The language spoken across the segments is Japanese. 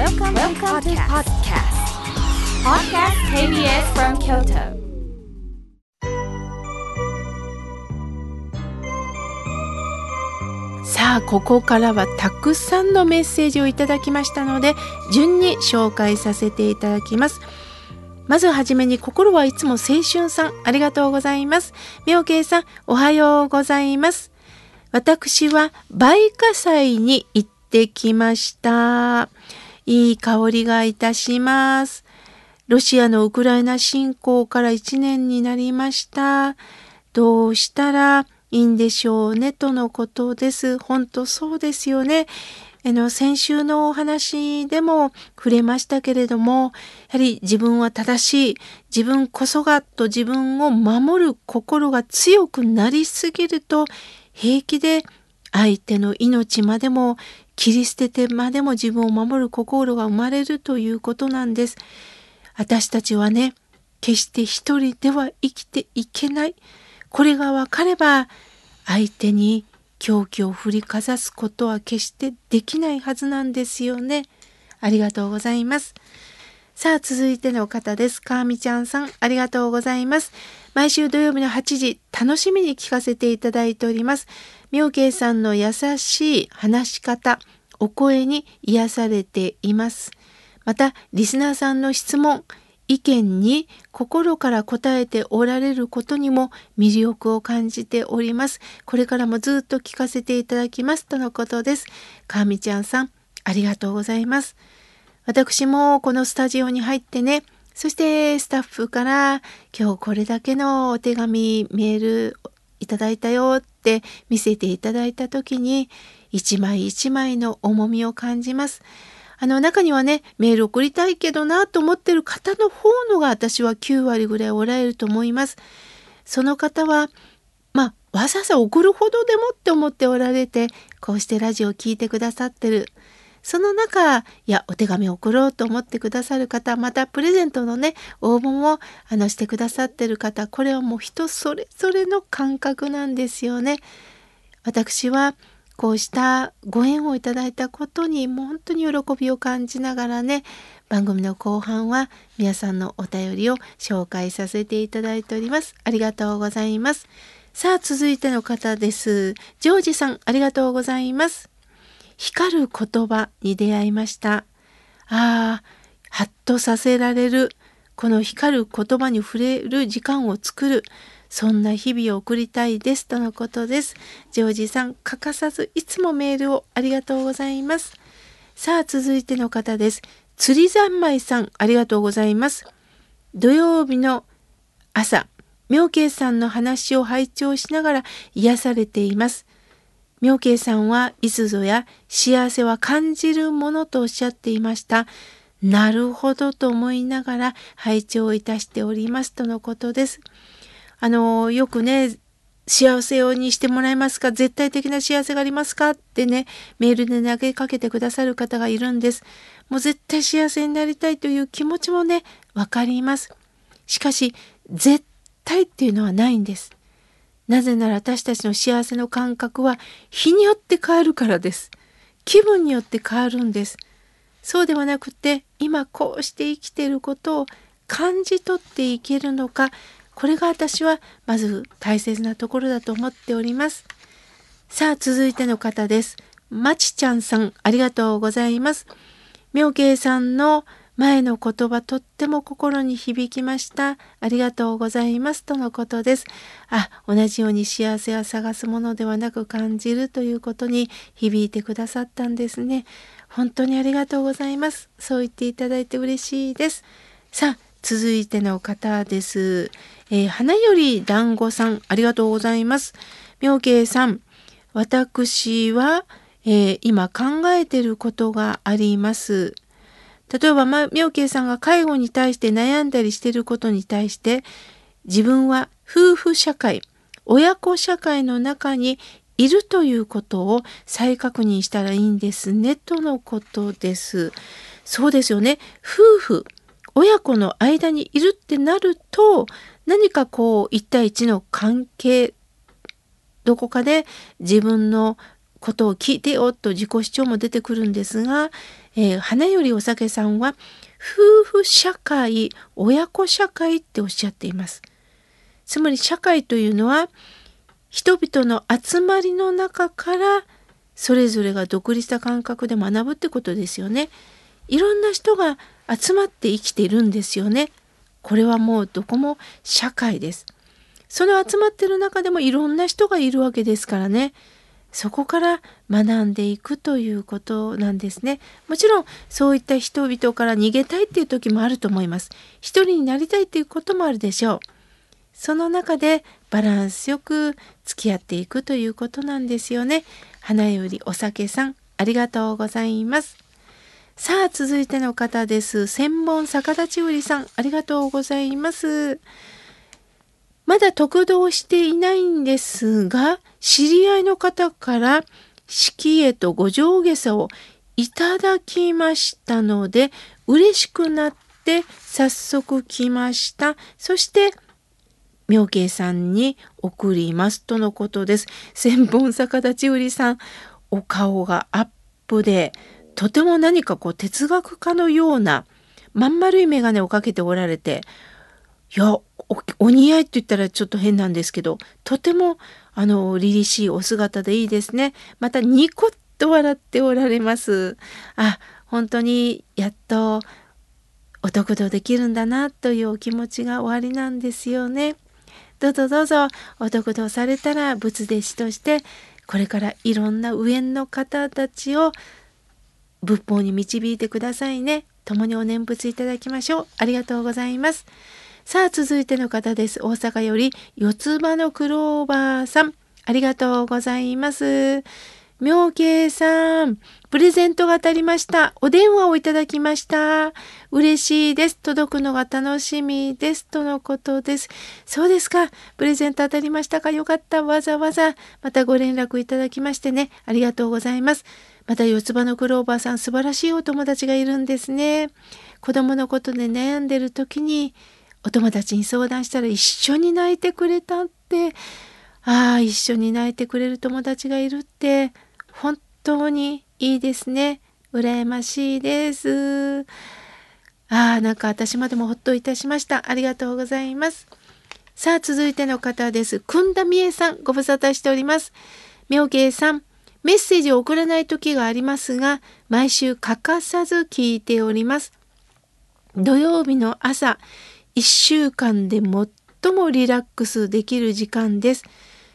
Welcome, Welcome to podcast. Podcast. KBS from Kyoto. さあここからはたくさんのメッセージをいただきましたので順に紹介させていただきます。まずはじめに心はいつも青春さんありがとうございます。妙慶さんおはようございます。私は梅花祭に行ってきましたいい香りがいたしますロシアのウクライナ侵攻から1年になりましたどうしたらいいんでしょうねとのことです。本当そうですよね。あの先週のお話でも触れましたけれどもやはり自分は正しい自分こそがと自分を守る心が強くなりすぎると平気で相手の命までも切り捨ててまでも自分を守る心が生まれるということなんです。私たちはね決して一人では生きていけない。これがわかれば相手に狂気を振りかざすことは決してできないはずなんですよね。ありがとうございます。さあ続いての方です。かーみちゃんさんありがとうございます。毎週土曜日の8時楽しみに聞かせていただいております。妙慶さんの優しい話し方、お声に癒されています。またリスナーさんの質問、意見に心から答えておられることにも魅力を感じております。これからもずっと聞かせていただきますとのことです。かみちゃんさん、ありがとうございます。私もこのスタジオに入ってね、そしてスタッフから今日これだけのお手紙、メールいただいたよって見せていただいた時に一枚一枚の重みを感じます。あの中にはね、メール送りたいけどなと思ってる方の方のが私は9割ぐらいおられると思います。その方は、まあ、わざわざ送るほどでもって思っておられて、こうしてラジオを聴いてくださってる。その中、いや、お手紙を送ろうと思ってくださる方、またプレゼントのね、応募もあのしてくださってる方、これはもう人それぞれの感覚なんですよね。私はこうしたご縁をいただいたことにもう本当に喜びを感じながらね番組の後半は皆さんのお便りを紹介させていただいております。ありがとうございます。さあ続いての方です。ジョージさんありがとうございます。光る言葉に出会いましたああハッとさせられるこの光る言葉に触れる時間を作るそんな日々を送りたいですとのことです。ジョージさん、欠かさずいつもメールをありがとうございます。さあ、続いての方です。釣り三昧さん、ありがとうございます。土曜日の朝、妙慶さんの話を拝聴しながら癒されています。妙慶さんはいつぞや幸せは感じるものとおっしゃっていました。なるほどと思いながら拝聴いたしておりますとのことです。あの、よくね、幸せをにしてもらえますか？絶対的な幸せがありますか？ってね、メールで投げかけてくださる方がいるんです。もう絶対幸せになりたいという気持ちもね、わかります。しかし、絶対っていうのはないんです。なぜなら私たちの幸せの感覚は日によって変わるからです。気分によって変わるんです。そうではなくて、今こうして生きていることを感じ取っていけるのか、これが私はまず大切なところだと思っております。さあ続いての方です。まちちゃんさんありがとうございます。妙慶さんの前の言葉とっても心に響きました。ありがとうございます。とのことです。あ、同じように幸せは探すものではなく感じるということに響いてくださったんですね。本当にありがとうございます。そう言っていただいて嬉しいです。さあ、続いての方です。えー、花より団子さん、ありがとうございます。妙慶さん、私は、えー、今考えてることがあります。例えば、ま、妙慶さんが介護に対して悩んだりしていることに対して、自分は夫婦社会、親子社会の中にいるということを再確認したらいいんですね、とのことです。そうですよね。夫婦、親子の間にいるってなると何かこう1対1の関係どこかで自分のことを聞いてよと自己主張も出てくるんですがえー、花よりお酒さんは夫婦社会親子社会っておっしゃっています。つまり社会というのは人々の集まりの中からそれぞれが独立した感覚で学ぶってことですよね。いろんな人が集まって生きているんですよね。これはもうどこも社会です。その集まってる中でもいろんな人がいるわけですからね。そこから学んでいくということなんですね。もちろんそういった人々から逃げたいっていう時もあると思います。一人になりたいっていうこともあるでしょう。その中でバランスよく付き合っていくということなんですよね。花よりお酒さん、ありがとうございます。さあ、続いての方です。千本逆立ち売りさん、ありがとうございます。まだ得道していないんですが、知り合いの方から式へとご上下さをいただきましたので、嬉しくなって早速来ました。そして、妙慶さんに送りますとのことです。千本逆立ち売りさん、お顔がアップで、とても何かこう哲学家のようなまん丸い眼鏡をかけておられて、いやお似合いって言ったらちょっと変なんですけどとてもあの凛々しいお姿でいいですね。またニコッと笑っておられます。あ本当にやっとお得度できるんだなというお気持ちがおありなんですよね。どうぞどうぞお得度されたら仏弟子としてこれからいろんな上の方たちを仏法に導いてくださいね。共にお念仏いただきましょう。ありがとうございます。さあ、続いての方です。大阪より四つ葉のクローバーさん。ありがとうございます。妙慶さん、プレゼントが当たりました。お電話をいただきました。嬉しいです。届くのが楽しみです。とのことです。そうですか。プレゼント当たりましたか？よかった。わざわざ、またご連絡いただきましてね。ありがとうございます。また四つ葉のクローバーさん、素晴らしいお友達がいるんですね。子供のことで悩んでる時に、お友達に相談したら一緒に泣いてくれたって。ああ一緒に泣いてくれる友達がいるって。本当にいいですね。羨ましいです。ああなんか私までもほっといたしました。ありがとうございます。さあ続いての方です。くんだみえさんご無沙汰しております。妙慶さんメッセージを送らない時がありますが毎週欠かさず聞いております。土曜日の朝1週間で最もリラックスできる時間です。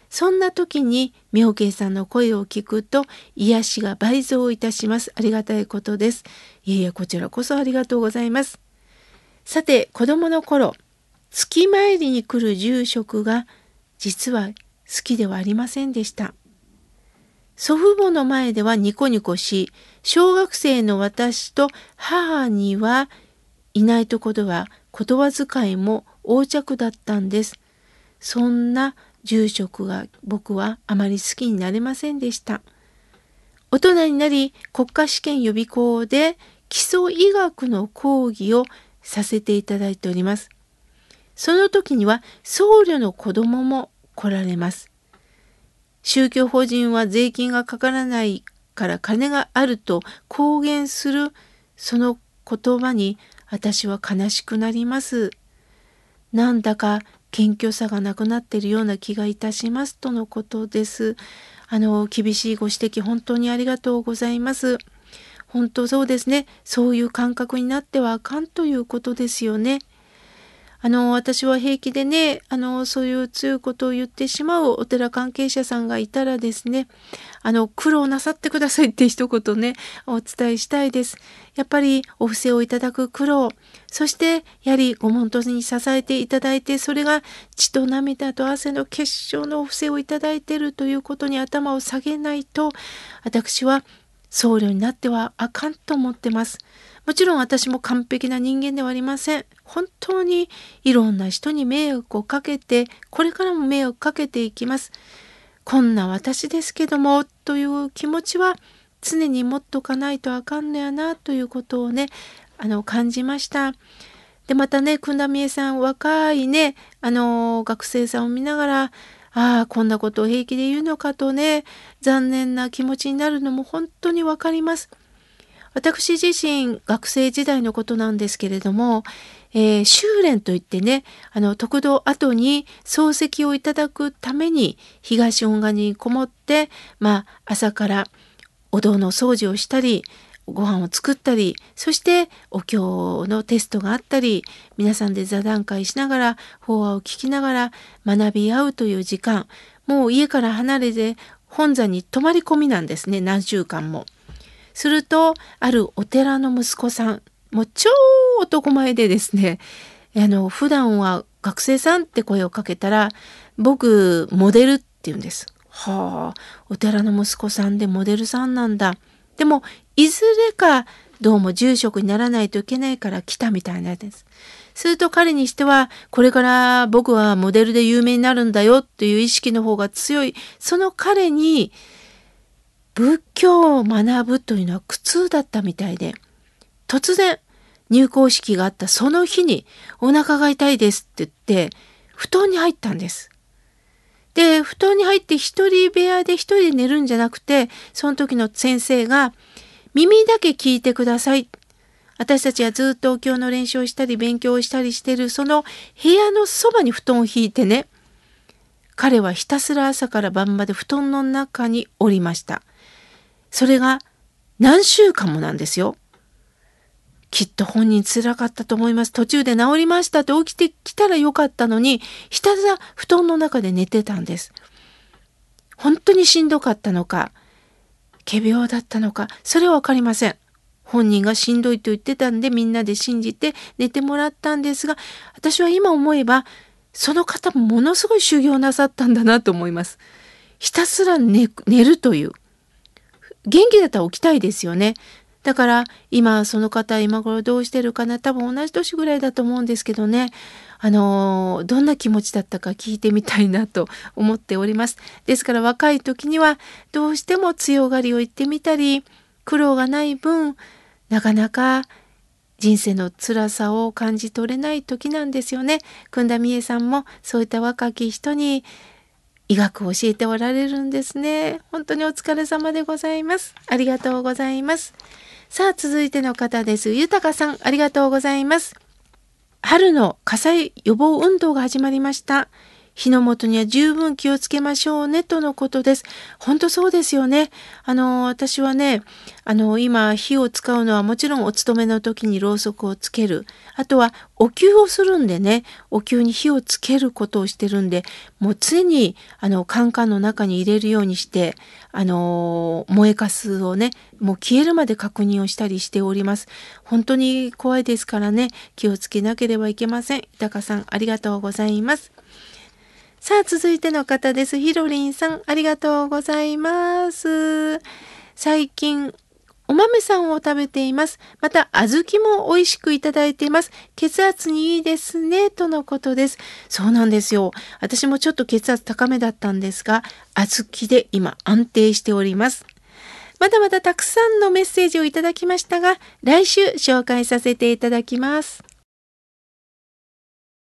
そんな時に妙慶さんの声を聞くと癒しが倍増いたします。ありがたいことです。いえいえ、こちらこそありがとうございます。さて、子供の頃、月参りに来る住職が実は好きではありませんでした。祖父母の前ではニコニコし、小学生の私と母にはいないところは言葉遣いも横着だったんです。そんな住職が僕はあまり好きになれませんでした。大人になり国家試験予備校で基礎医学の講義をさせていただいております。その時には僧侶の子供も来られます。宗教法人は税金がかからないから金があると公言するその言葉に私は悲しくなります。なんだか謙虚さがなくなっているような気がいたしますとのことです。あの、厳しいご指摘本当にありがとうございます。本当そうですね。そういう感覚になってはあかんということですよね。あの私は平気でねあのそういう強いことを言ってしまうお寺関係者さんがいたらですねあの苦労なさってくださいって一言ねお伝えしたいです。やっぱりお布施をいただく苦労そしてやはりご門徒に支えていただいてそれが血と涙と汗の結晶のお布施をいただいているということに頭を下げないと私は僧侶になってはあかんと思ってます。もちろん私も完璧な人間ではありません。本当にいろんな人に迷惑をかけて、これからも迷惑かけていきます。こんな私ですけども、という気持ちは常に持っとかないとあかんのやな、ということをね、あの、感じました。で、またね、くんだみえさん、若いね、あの、学生さんを見ながら、ああ、こんなことを平気で言うのかとね、残念な気持ちになるのも本当にわかります。私自身学生時代のことなんですけれども、えー、修練といってね、あの、特道後に漱石をいただくために東恩賀にこもって、まあ、朝からお堂の掃除をしたり、ご飯を作ったり、そしてお経のテストがあったり、皆さんで座談会しながら、法話を聞きながら学び合うという時間、もう家から離れて本座に泊まり込みなんですね、何週間も。すると、あるお寺の息子さん、もう超男前でですね、あの、普段は学生さんって声をかけたら、僕、モデルって言うんです。はあ、お寺の息子さんでモデルさんなんだ。でも、いずれかどうも住職にならないといけないから来たみたいなんです。すると彼にしては、これから僕はモデルで有名になるんだよという意識の方が強い、その彼に仏教を学ぶというのは苦痛だったみたいで、突然入校式があったその日にお腹が痛いですって言って、布団に入ったんです。で、布団に入って一人部屋で一人で寝るんじゃなくて、その時の先生が、耳だけ聞いてください。私たちはずっとお経の練習をしたり勉強をしたりしてるその部屋のそばに布団を引いてね彼はひたすら朝から晩まで布団の中におりましたそれが何週間もなんですよきっと本人つらかったと思います途中で治りましたって起きてきたらよかったのにひたすら布団の中で寝てたんです本当にしんどかったのか仮病だったのか、それはわかりません。本人がしんどいと言ってたんでみんなで信じて寝てもらったんですが、私は今思えば、その方もものすごい修行なさったんだなと思います。ひたすら寝るという。元気だったら起きたいですよね。だから今その方今頃どうしてるかな？多分同じ年ぐらいだと思うんですけどねあのどんな気持ちだったか聞いてみたいなと思っております。ですから若い時にはどうしても強がりを言ってみたり苦労がない分なかなか人生の辛さを感じ取れない時なんですよね。訓田美恵さんもそういった若き人に医学を教えておられるんですね。本当にお疲れ様でございます。ありがとうございます。さあ、続いての方です。豊さん、ありがとうございます。春の火災予防運動が始まりました。火の元には十分気をつけましょうねとのことです。本当そうですよね。あの、私はね、あの、今火を使うのはもちろんお勤めの時にろうそくをつける。あとはお灸をするんでね、お灸に火をつけることをしてるんで、もう常にあの、カンカンの中に入れるようにして、あの、燃えかすをね、もう消えるまで確認をしたりしております。本当に怖いですからね、気をつけなければいけません。豊さん、ありがとうございます。さあ、続いての方です。ひろりんさん、ありがとうございます。最近、お豆さんを食べています。また、小豆も美味しくいただいています。血圧にいいですね、とのことです。そうなんですよ。私もちょっと血圧高めだったんですが、小豆で今安定しております。まだまだたくさんのメッセージをいただきましたが、来週紹介させていただきます。